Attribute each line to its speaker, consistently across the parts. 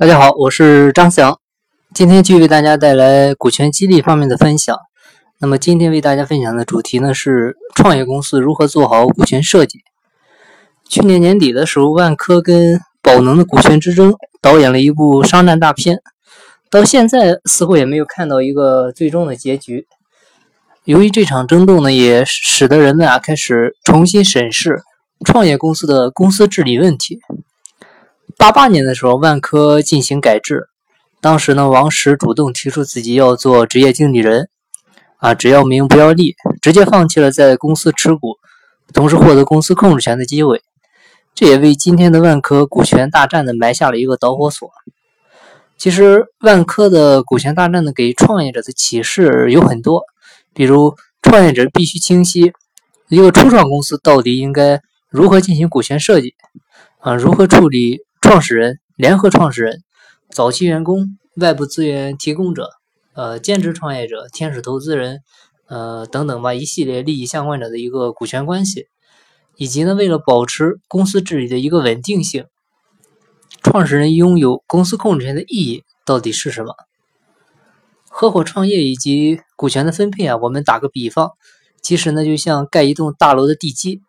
Speaker 1: 大家好，我是张翔，今天继续为大家带来股权激励方面的分享。那么今天为大家分享的主题呢是创业公司如何做好股权设计。去年年底的时候，万科跟宝能的股权之争导演了一部商战大片，到现在似乎也没有看到一个最终的结局。由于这场争斗呢，也使得人们啊开始重新审视创业公司的公司治理问题。八八年的时候，万科进行改制，当时呢，王石主动提出自己要做职业经理人，啊，只要名不要利，直接放弃了在公司持股，同时获得公司控制权的机会，这也为今天的万科股权大战呢埋下了一个导火索。其实，万科的股权大战呢，给创业者的启示有很多，比如创业者必须清晰一个初创公司到底应该如何进行股权设计，啊，如何处理。创始人、联合创始人、早期员工、外部资源提供者、呃兼职创业者、天使投资人，呃等等吧，一系列利益相关者的一个股权关系，以及呢，为了保持公司治理的一个稳定性，创始人拥有公司控制权的意义到底是什么？合伙创业以及股权的分配啊，我们打个比方，其实呢，就像盖一栋大楼的地基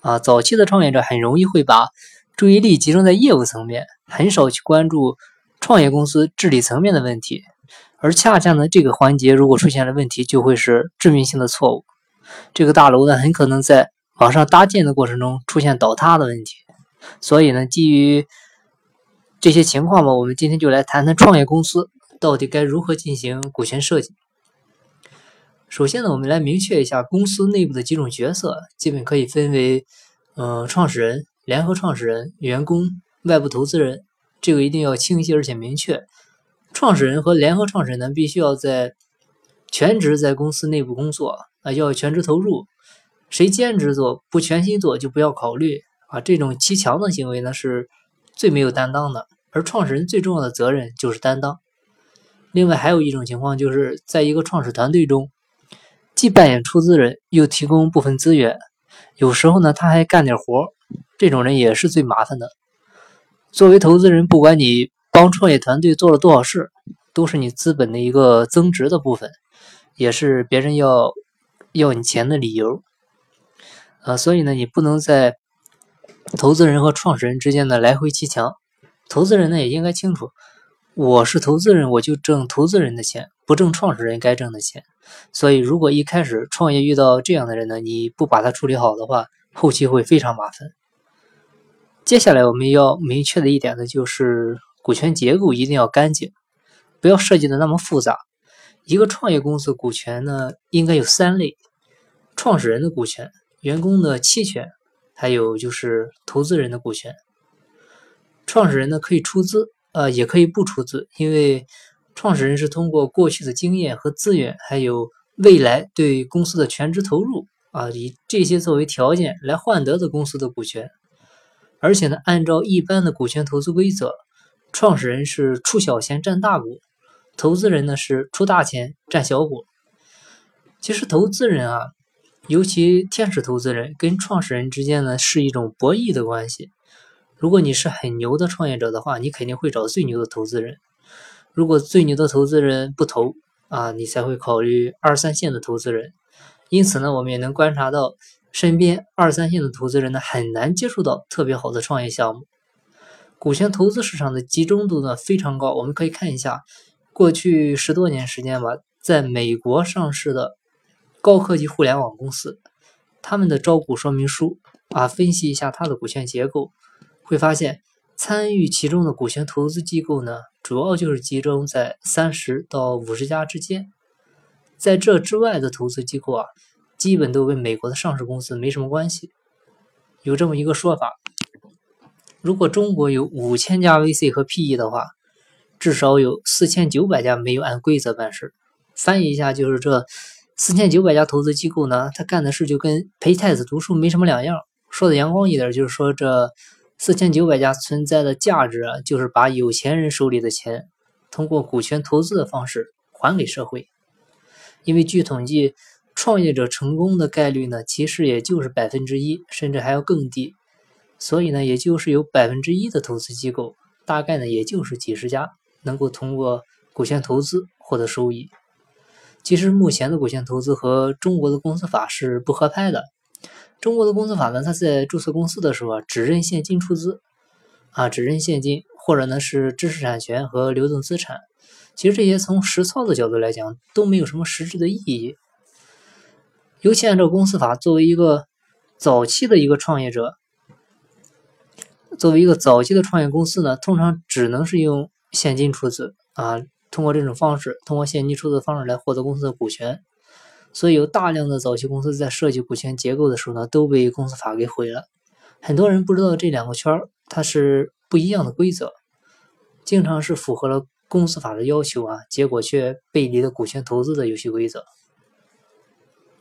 Speaker 1: 啊，早期的创业者很容易会把。注意力集中在业务层面，很少去关注创业公司治理层面的问题，而恰恰呢，这个环节如果出现了问题，就会是致命性的错误。这个大楼呢，很可能在往上搭建的过程中出现倒塌的问题。所以呢，基于这些情况吧，我们今天就来谈谈创业公司到底该如何进行股权设计。首先呢，我们来明确一下公司内部的几种角色，基本可以分为，呃，创始人。联合创始人、员工、外部投资人，这个一定要清晰而且明确。创始人和联合创始人呢，必须要在全职在公司内部工作啊，要全职投入。谁兼职做不全心做就不要考虑啊。这种欺强的行为呢，是最没有担当的。而创始人最重要的责任就是担当。另外还有一种情况，就是在一个创始团队中，既扮演出资人，又提供部分资源，有时候呢，他还干点活。这种人也是最麻烦的。作为投资人，不管你帮创业团队做了多少事，都是你资本的一个增值的部分，也是别人要要你钱的理由。啊，所以呢，你不能在投资人和创始人之间呢来回砌墙。投资人呢也应该清楚，我是投资人，我就挣投资人的钱，不挣创始人该挣的钱。所以，如果一开始创业遇到这样的人呢，你不把他处理好的话，后期会非常麻烦。接下来我们要明确的一点呢，就是股权结构一定要干净，不要设计的那么复杂。一个创业公司股权呢，应该有三类：创始人的股权、员工的期权，还有就是投资人的股权。创始人呢可以出资，呃，也可以不出资，因为创始人是通过过去的经验和资源，还有未来对公司的全职投入。啊，以这些作为条件来换得的公司的股权，而且呢，按照一般的股权投资规则，创始人是出小钱占大股，投资人呢是出大钱占小股。其实投资人啊，尤其天使投资人跟创始人之间呢是一种博弈的关系。如果你是很牛的创业者的话，你肯定会找最牛的投资人；如果最牛的投资人不投啊，你才会考虑二三线的投资人。因此呢，我们也能观察到，身边二三线的投资人呢，很难接触到特别好的创业项目。股权投资市场的集中度呢非常高。我们可以看一下，过去十多年时间吧，在美国上市的高科技互联网公司，他们的招股说明书啊，分析一下它的股权结构，会发现参与其中的股权投资机构呢，主要就是集中在三十到五十家之间。在这之外的投资机构啊，基本都跟美国的上市公司没什么关系。有这么一个说法：如果中国有五千家 VC 和 PE 的话，至少有四千九百家没有按规则办事。翻译一下，就是这四千九百家投资机构呢，他干的事就跟陪太子读书没什么两样。说的阳光一点，就是说这四千九百家存在的价值，就是把有钱人手里的钱，通过股权投资的方式还给社会。因为据统计，创业者成功的概率呢，其实也就是百分之一，甚至还要更低。所以呢，也就是有百分之一的投资机构大概呢也就是几十家能够通过股权投资获得收益。其实目前的股权投资和中国的公司法是不合拍的。中国的公司法呢，它在注册公司的时候啊，只认现金出资，啊，只认现金，或者呢是知识产权和流动资产。其实这些从实操的角度来讲，都没有什么实质的意义。尤其按照公司法，作为一个早期的一个创业者，作为一个早期的创业公司呢，通常只能是用现金出资啊，通过这种方式，通过现金出资方式来获得公司的股权。所以有大量的早期公司在设计股权结构的时候呢，都被公司法给毁了。很多人不知道这两个圈儿它是不一样的规则，经常是符合了公司法的要求啊，结果却背离了股权投资的游戏规则。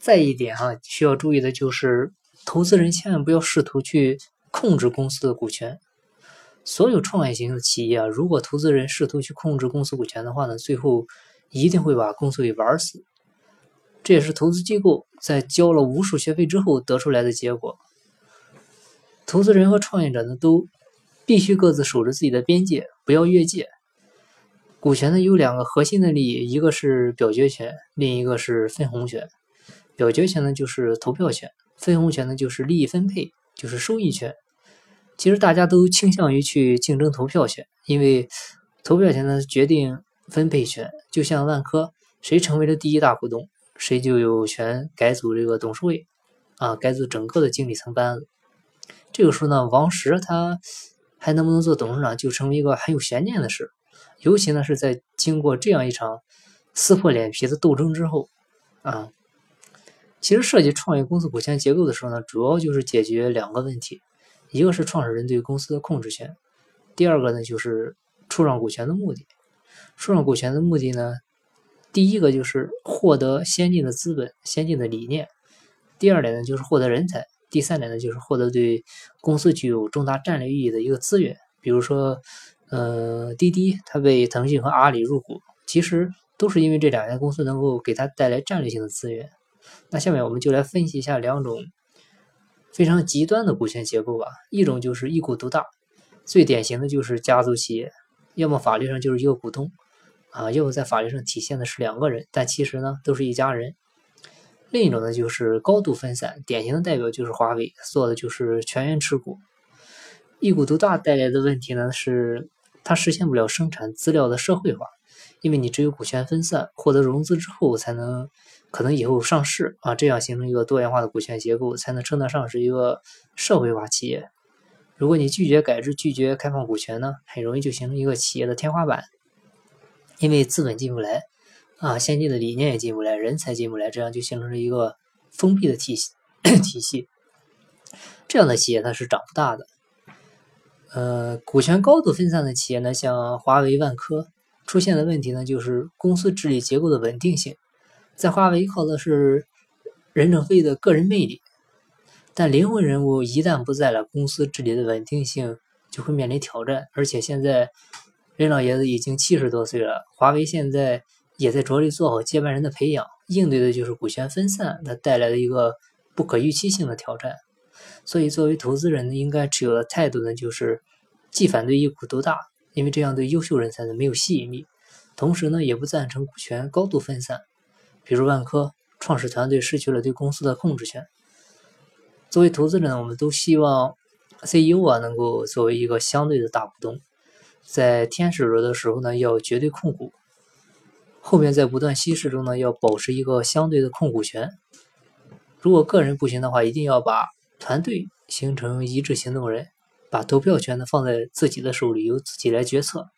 Speaker 1: 再一点哈，需要注意的就是，投资人千万不要试图去控制公司的股权。所有创业型的企业啊，如果投资人试图去控制公司股权的话呢，最后一定会把公司给玩死。这也是投资机构在交了无数学费之后得出来的结果。投资人和创业者呢，都必须各自守着自己的边界，不要越界。股权呢有两个核心的利益，一个是表决权，另一个是分红权。表决权呢就是投票权，分红权呢就是利益分配，就是收益权。其实大家都倾向于去竞争投票权，因为投票权呢决定分配权。就像万科，谁成为了第一大股东？谁就有权改组这个董事会，啊，改组整个的经理层班子。这个时候呢，王石他还能不能做董事长，就成为一个很有悬念的事。尤其呢是在经过这样一场撕破脸皮的斗争之后，啊，其实设计创业公司股权结构的时候呢，主要就是解决两个问题，一个是创始人对公司的控制权，第二个呢就是出让股权的目的。出让股权的目的呢？第一个就是获得先进的资本、先进的理念；第二点呢，就是获得人才；第三点呢，就是获得对公司具有重大战略意义的一个资源。比如说，呃，滴滴它被腾讯和阿里入股，其实都是因为这两家公司能够给它带来战略性的资源。那下面我们就来分析一下两种非常极端的股权结构吧。一种就是一股独大，最典型的就是家族企业，要么法律上就是一个股东。啊，要么在法律上体现的是两个人，但其实呢都是一家人。另一种呢就是高度分散，典型的代表就是华为做的就是全员持股。一股独大带来的问题呢是它实现不了生产资料的社会化，因为你只有股权分散，获得融资之后才能可能以后上市啊，这样形成一个多元化的股权结构，才能称得上是一个社会化企业。如果你拒绝改制、拒绝开放股权呢，很容易就形成一个企业的天花板。因为资本进不来，啊，先进的理念也进不来，人才进不来，这样就形成了一个封闭的体系 体系。这样的企业它是长不大的。呃，股权高度分散的企业呢，像华为、万科，出现的问题呢，就是公司治理结构的稳定性。在华为靠的是任正非的个人魅力，但灵魂人物一旦不在了，公司治理的稳定性就会面临挑战。而且现在。任老爷子已经七十多岁了，华为现在也在着力做好接班人的培养，应对的就是股权分散它带来的一个不可预期性的挑战。所以，作为投资人呢，应该持有的态度呢，就是既反对一股独大，因为这样对优秀人才呢没有吸引力；同时呢，也不赞成股权高度分散。比如万科创始团队失去了对公司的控制权。作为投资人，我们都希望 CEO 啊能够作为一个相对的大股东。在天使轮的时候呢，要绝对控股；后面在不断稀释中呢，要保持一个相对的控股权。如果个人不行的话，一定要把团队形成一致行动人，把投票权呢放在自己的手里，由自己来决策。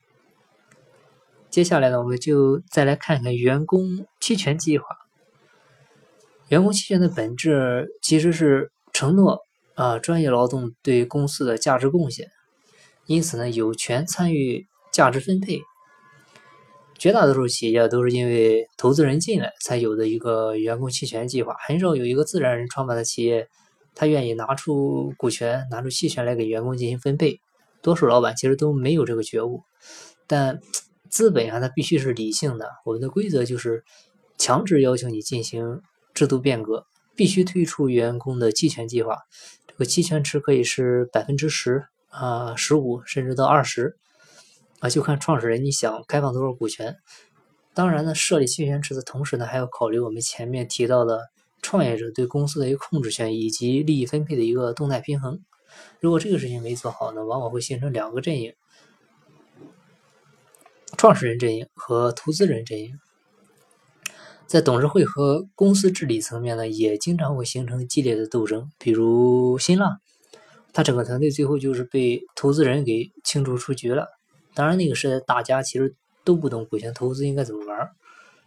Speaker 1: 接下来呢，我们就再来看看员工期权计划。员工期权的本质其实是承诺啊专业劳动对公司的价值贡献。因此呢，有权参与价值分配。绝大多数企业都是因为投资人进来才有的一个员工期权计划，很少有一个自然人创办的企业，他愿意拿出股权、拿出期权来给员工进行分配。多数老板其实都没有这个觉悟。但资本啊，它必须是理性的。我们的规则就是强制要求你进行制度变革，必须推出员工的期权计划。这个期权池可以是百分之十。啊，十五甚至到二十，啊，就看创始人你想开放多少股权。当然呢，设立期权池的同时呢，还要考虑我们前面提到的创业者对公司的一个控制权以及利益分配的一个动态平衡。如果这个事情没做好呢，往往会形成两个阵营：创始人阵营和投资人阵营。在董事会和公司治理层面呢，也经常会形成激烈的斗争。比如新浪，他整个团队最后就是被投资人给清除出局了。当然，那个时代大家其实都不懂股权投资应该怎么玩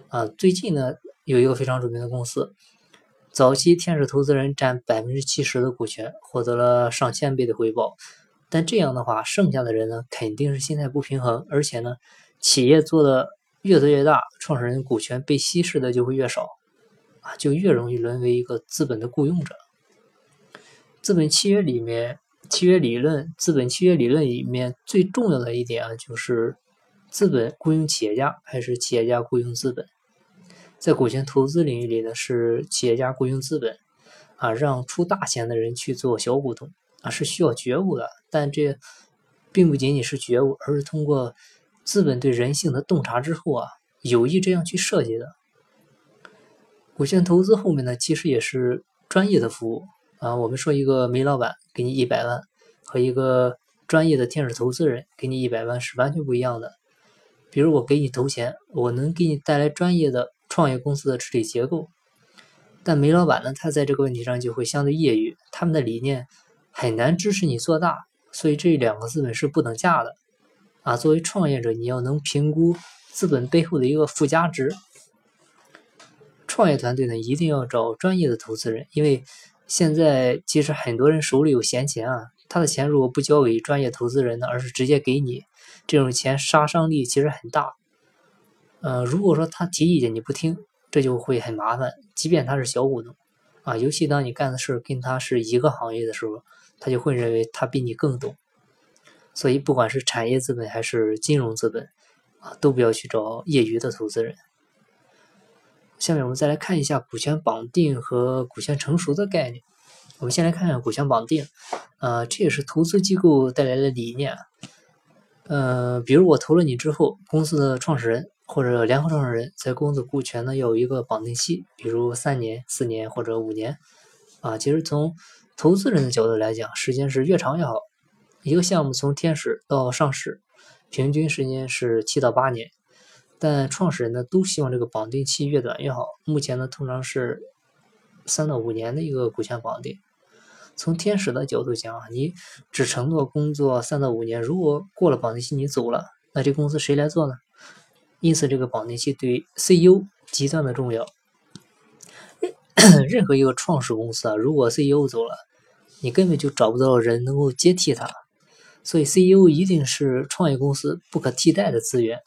Speaker 1: 啊。最近呢，有一个非常著名的公司，早期天使投资人占百分之七十的股权，获得了上千倍的回报。但这样的话，剩下的人呢，肯定是心态不平衡，而且呢，企业做的。越做越大，创始人股权被稀释的就会越少，啊，就越容易沦为一个资本的雇佣者。资本契约里面，契约理论，资本契约理论里面最重要的一点啊，就是资本雇佣企业家，还是企业家雇佣资本？在股权投资领域里呢，是企业家雇佣资本，啊，让出大钱的人去做小股东，啊，是需要觉悟的。但这并不仅仅是觉悟，而是通过。资本对人性的洞察之后啊，有意这样去设计的。股权投资后面呢，其实也是专业的服务啊。我们说一个煤老板给你一百万，和一个专业的天使投资人给你一百万是完全不一样的。比如我给你投钱，我能给你带来专业的创业公司的治理结构，但煤老板呢，他在这个问题上就会相对业余，他们的理念很难支持你做大，所以这两个资本是不等价的。啊，作为创业者，你要能评估资本背后的一个附加值。创业团队呢，一定要找专业的投资人，因为现在其实很多人手里有闲钱啊，他的钱如果不交给专业投资人呢，而是直接给你，这种钱杀伤力其实很大。呃，如果说他提意见你不听，这就会很麻烦。即便他是小股东啊，尤其当你干的事跟他是一个行业的时候，他就会认为他比你更懂。所以，不管是产业资本还是金融资本，啊，都不要去找业余的投资人。下面我们再来看一下股权绑定和股权成熟的概念。我们先来看看股权绑定，呃，这也是投资机构带来的理念。呃，比如我投了你之后，公司的创始人或者联合创始人在公司股权呢要有一个绑定期，比如三年、四年或者五年。啊，其实从投资人的角度来讲，时间是越长越好。一个项目从天使到上市，平均时间是七到八年，但创始人呢都希望这个绑定期越短越好。目前呢通常是三到五年的一个股权绑定。从天使的角度讲啊，你只承诺工作三到五年，如果过了绑定期你走了，那这公司谁来做呢？因此这个绑定期对 CEO 极端的重要。任何一个创始公司啊，如果 CEO 走了，你根本就找不到人能够接替他。所以，CEO 一定是创业公司不可替代的资源，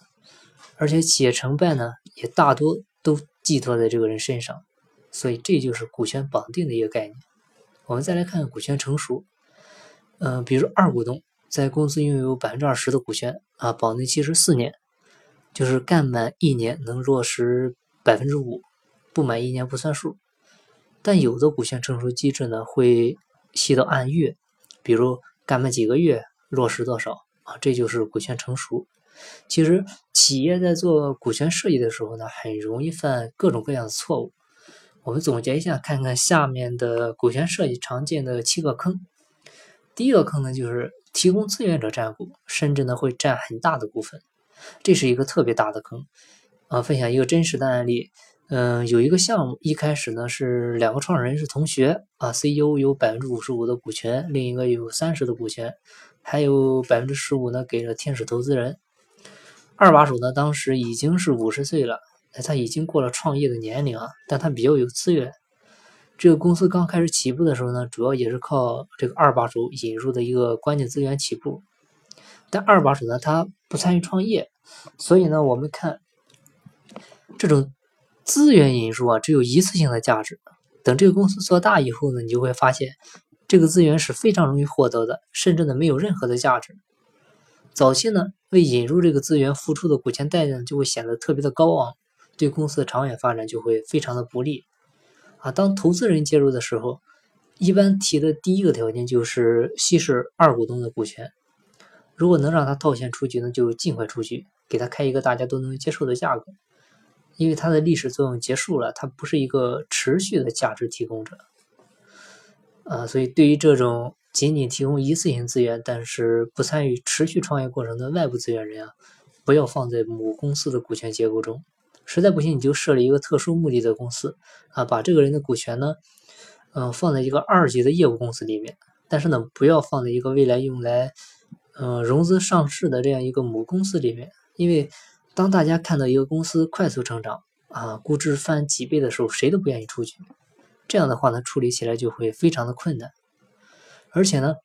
Speaker 1: 而且企业成败呢，也大多都寄托在这个人身上。所以，这就是股权绑定的一个概念。我们再来看股权成熟，嗯，比如二股东在公司拥有百分之二十的股权啊，绑定期是四年，就是干满一年能落实百分之五，不满一年不算数。但有的股权成熟机制呢，会细到按月，比如干满几个月。落实多少啊？这就是股权成熟。其实企业在做股权设计的时候呢，很容易犯各种各样的错误。我们总结一下，看看下面的股权设计常见的七个坑。第一个坑呢，就是提供资源者占股，甚至呢会占很大的股份，这是一个特别大的坑。啊，分享一个真实的案例。嗯，有一个项目，一开始呢是两个创始人是同学啊，CEO 有百分之五十五的股权，另一个有三十的股权。还有百分之十五呢，给了天使投资人。二把手呢，当时已经是五十岁了，他已经过了创业的年龄啊，但他比较有资源。这个公司刚开始起步的时候呢，主要也是靠这个二把手引入的一个关键资源起步。但二把手呢，他不参与创业，所以呢，我们看这种资源引入啊，只有一次性的价值。等这个公司做大以后呢，你就会发现。这个资源是非常容易获得的，甚至呢没有任何的价值。早期呢为引入这个资源付出的股权代价就会显得特别的高昂，对公司的长远发展就会非常的不利。啊，当投资人介入的时候，一般提的第一个条件就是稀释二股东的股权。如果能让他套现出局呢，就尽快出局，给他开一个大家都能接受的价格，因为它的历史作用结束了，它不是一个持续的价值提供者。啊，所以对于这种仅仅提供一次性资源，但是不参与持续创业过程的外部资源人啊，不要放在母公司的股权结构中。实在不行，你就设立一个特殊目的的公司啊，把这个人的股权呢，嗯，放在一个二级的业务公司里面。但是呢，不要放在一个未来用来，嗯，融资上市的这样一个母公司里面因为当大家看到一个公司快速成长啊，估值翻几倍的时候，谁都不愿意出去。这样的话呢，处理起来就会非常的困难，而且呢，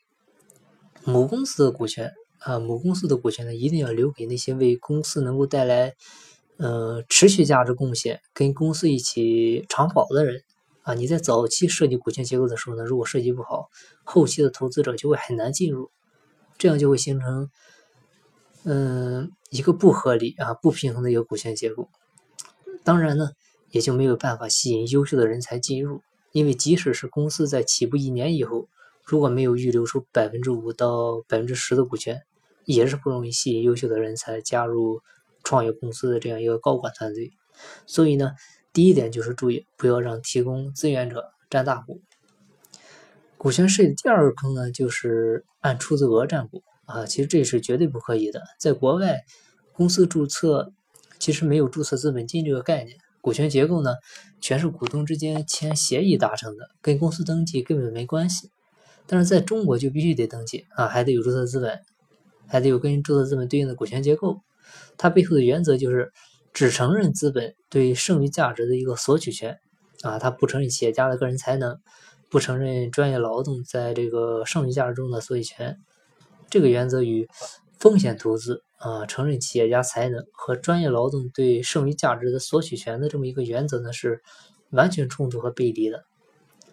Speaker 1: 母公司的股权啊，母公司的股权呢，一定要留给那些为公司能够带来呃持续价值贡献、跟公司一起长跑的人啊。你在早期设计股权结构的时候呢，如果设计不好，后期的投资者就会很难进入，这样就会形成嗯一个不合理啊、不平衡的一个股权结构。当然呢，也就没有办法吸引优秀的人才进入。因为即使是公司在起步一年以后，如果没有预留出百分之五到百分之十的股权，也是不容易吸引优秀的人才加入创业公司的这样一个高管团队。所以呢，第一点就是注意不要让提供资源者占大股。股权税的第二个坑呢，就是按出资额占股啊，其实这是绝对不可以的。在国外，公司注册其实没有注册资本金这个概念。股权结构呢，全是股东之间签协议达成的，跟公司登记根本没关系。但是在中国就必须得登记啊，还得有注册资本，还得有跟注册资本对应的股权结构。它背后的原则就是只承认资本对剩余价值的一个索取权啊，它不承认企业家的个人才能，不承认专业劳动在这个剩余价值中的索取权。这个原则与风险投资。啊，承认企业家才能和专业劳动对剩余价值的索取权的这么一个原则呢，是完全冲突和背离的。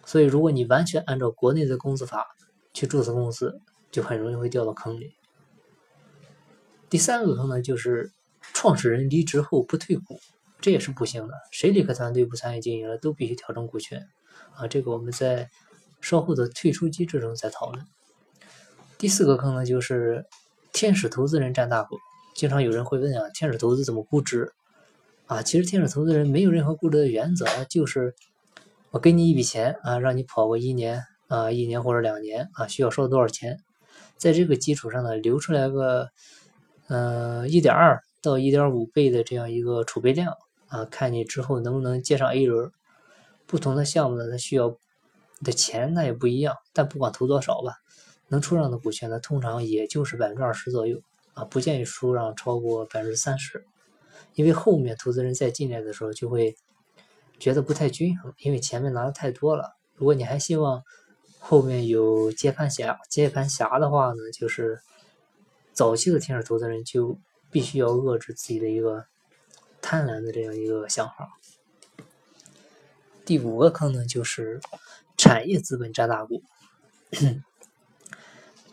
Speaker 1: 所以，如果你完全按照国内的公司法去注册公司，就很容易会掉到坑里。第三个坑呢，就是创始人离职后不退股，这也是不行的。谁离开团队不参与经营了，都必须调整股权。啊，这个我们在稍后的退出机制中再讨论。第四个坑呢，就是。天使投资人占大股，经常有人会问啊，天使投资怎么估值？啊，其实天使投资人没有任何估值的原则，就是我给你一笔钱啊，让你跑个一年啊，一年或者两年啊，需要收多少钱，在这个基础上呢，留出来个嗯一点二到一点五倍的这样一个储备量啊，看你之后能不能接上 A 轮。不同的项目呢，它需要的钱那也不一样，但不管投多少吧。能出让的股权呢，通常也就是百分之二十左右啊，不建议出让超过百分之三十，因为后面投资人再进来的时候就会觉得不太均衡，因为前面拿的太多了。如果你还希望后面有接盘侠、接盘侠的话呢，就是早期的天使投资人就必须要遏制自己的一个贪婪的这样一个想法。第五个坑呢，就是产业资本占大股。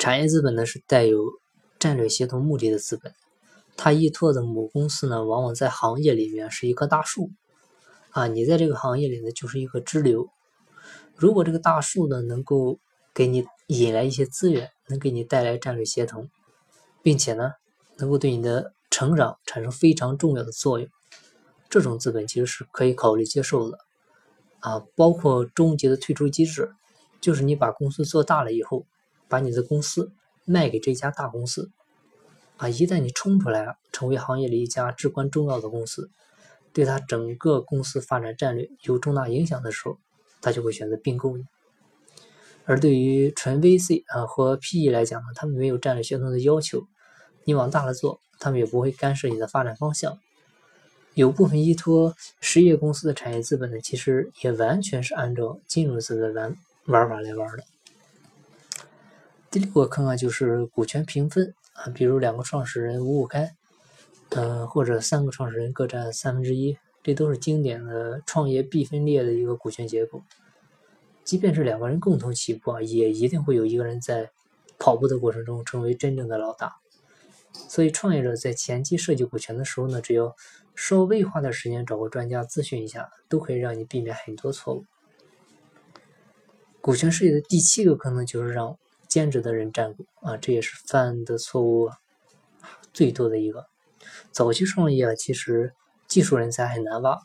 Speaker 1: 产业资本呢是带有战略协同目的的资本，它依托的母公司呢往往在行业里面是一棵大树，啊，你在这个行业里呢就是一个支流。如果这个大树呢能够给你引来一些资源，能给你带来战略协同，并且呢能够对你的成长产生非常重要的作用，这种资本其实是可以考虑接受的，啊，包括终极的退出机制，就是你把公司做大了以后。把你的公司卖给这家大公司，啊，一旦你冲出来了，成为行业里一家至关重要的公司，对他整个公司发展战略有重大影响的时候，他就会选择并购你。而对于纯 VC 啊和 PE 来讲呢，他们没有战略协同的要求，你往大了做，他们也不会干涉你的发展方向。有部分依托实业公司的产业资本呢，其实也完全是按照金融资本玩玩法来玩的。第六个坑啊，就是股权平分啊，比如两个创始人五五开，嗯，或者三个创始人各占三分之一，这都是经典的创业必分裂的一个股权结构。即便是两个人共同起步啊，也一定会有一个人在跑步的过程中成为真正的老大。所以，创业者在前期设计股权的时候呢，只要稍微花点时间找个专家咨询一下，都可以让你避免很多错误。股权设计的第七个坑呢，就是让兼职的人占股啊，这也是犯的错误最多的一个。早期创业啊，其实技术人才很难挖，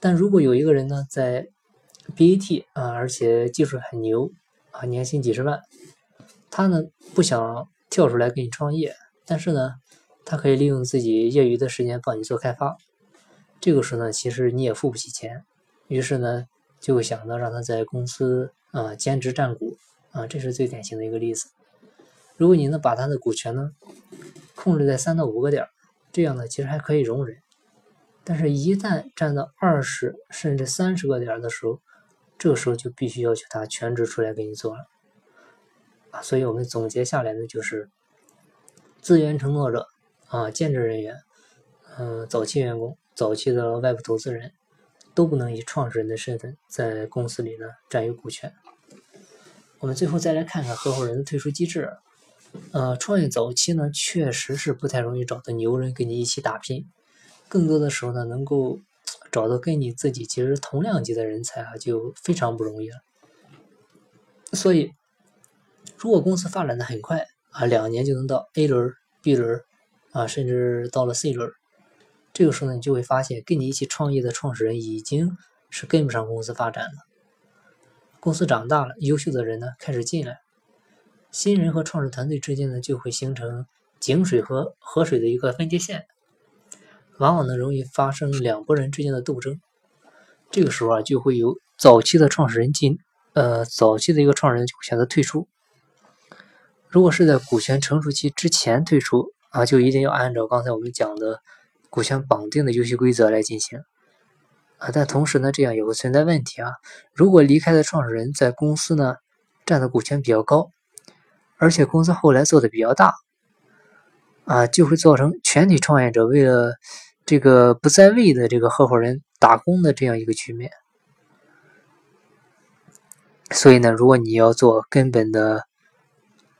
Speaker 1: 但如果有一个人呢，在 BAT 啊，而且技术很牛啊，年薪几十万，他呢不想跳出来给你创业，但是呢，他可以利用自己业余的时间帮你做开发。这个时候呢，其实你也付不起钱，于是呢，就想到让他在公司啊兼职占股啊，这是最典型的一个例子。如果你能把他的股权呢控制在三到五个点，这样呢其实还可以容忍。但是，一旦占到二十甚至三十个点的时候，这个时候就必须要求他全职出来给你做了。所以我们总结下来呢，就是资源承诺者啊、兼职人员、嗯、早期员工。早期的外部投资人，都不能以创始人的身份在公司里呢占有股权。我们最后再来看看合伙人的退出机制。呃，创业早期呢，确实是不太容易找到牛人跟你一起打拼，更多的时候呢，能够找到跟你自己其实同量级的人才啊，就非常不容易了。所以，如果公司发展的很快啊，两年就能到 A 轮、B 轮啊，甚至到了 C 轮。这个时候呢，你就会发现，跟你一起创业的创始人已经是跟不上公司发展了。公司长大了，优秀的人呢开始进来，新人和创始团队之间呢就会形成井水和河水的一个分界线，往往呢容易发生两拨人之间的斗争。这个时候啊，就会有早期的创始人进，呃，早期的一个创始人选择退出。如果是在股权成熟期之前退出啊，就一定要按照刚才我们讲的。股权绑定的游戏规则来进行啊，但同时呢，这样也会存在问题啊。如果离开的创始人在公司呢占的股权比较高，而且公司后来做的比较大啊，就会造成全体创业者为了这个不在位的这个合伙人打工的这样一个局面。所以呢，如果你要做根本的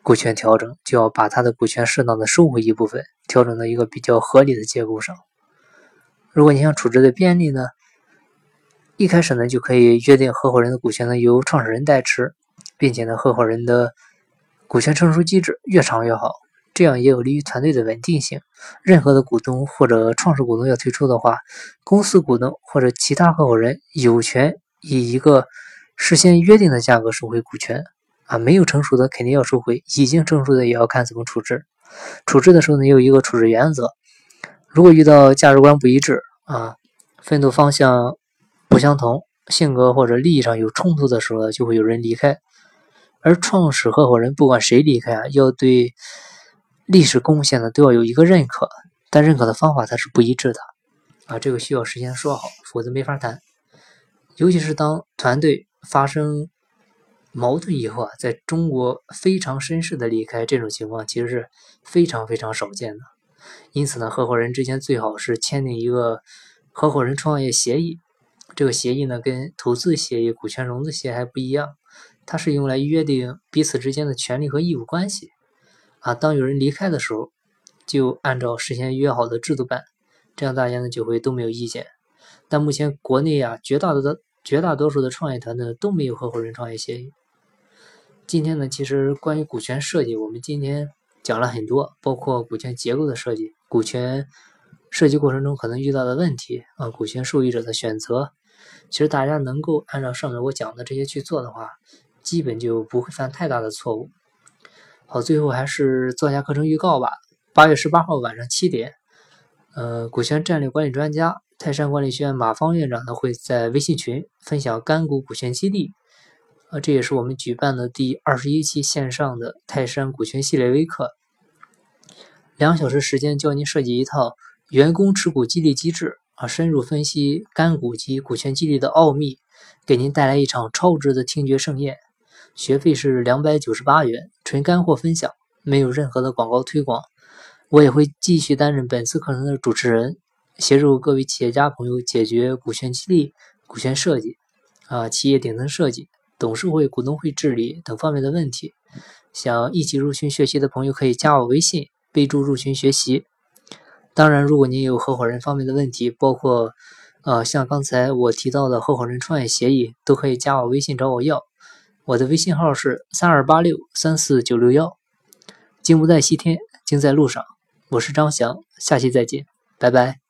Speaker 1: 股权调整，就要把他的股权适当的收回一部分。调整到一个比较合理的结构上。如果你想处置的便利呢，一开始呢就可以约定合伙人的股权呢由创始人代持，并且呢合伙人的股权成熟机制越长越好，这样也有利于团队的稳定性。任何的股东或者创始股东要退出的话，公司股东或者其他合伙人有权以一个事先约定的价格收回股权。啊，没有成熟的肯定要收回，已经成熟的也要看怎么处置。处置的时候呢，有一个处置原则：如果遇到价值观不一致啊，奋斗方向不相同，性格或者利益上有冲突的时候呢，就会有人离开。而创始合伙人不管谁离开啊，要对历史贡献呢都要有一个认可，但认可的方法它是不一致的啊，这个需要事先说好，否则没法谈。尤其是当团队发生。矛盾以后啊，在中国非常绅士的离开这种情况其实是非常非常少见的。因此呢，合伙人之间最好是签订一个合伙人创业协议。这个协议呢，跟投资协议、股权融资协议还不一样，它是用来约定彼此之间的权利和义务关系。啊，当有人离开的时候，就按照事先约好的制度办，这样大家呢就会都没有意见。但目前国内啊，绝大多的绝大多数的创业团队都没有合伙人创业协议。今天呢，其实关于股权设计，我们今天讲了很多，包括股权结构的设计、股权设计过程中可能遇到的问题啊、股权受益者的选择。其实大家能够按照上面我讲的这些去做的话，基本就不会犯太大的错误。好，最后还是做一下课程预告吧。八月十八号晚上七点，呃，股权战略管理专家泰山管理学院马方院长呢会在微信群分享干股股权激励。呃，这也是我们举办的第二十一期线上的泰山股权系列微课，两小时时间教您设计一套员工持股激励机制啊，深入分析干股及股权激励的奥秘，给您带来一场超值的听觉盛宴。学费是两百九十八元，纯干货分享，没有任何的广告推广。我也会继续担任本次课程的主持人，协助各位企业家朋友解决股权激励、股权设计啊，企业顶层设计。董事会、股东会治理等方面的问题，想一起入群学习的朋友可以加我微信，备注入群学习。当然，如果您有合伙人方面的问题，包括呃像刚才我提到的合伙人创业协议，都可以加我微信找我要。我的微信号是三二八六三四九六幺。金不在西天，金在路上。我是张翔，下期再见，拜拜。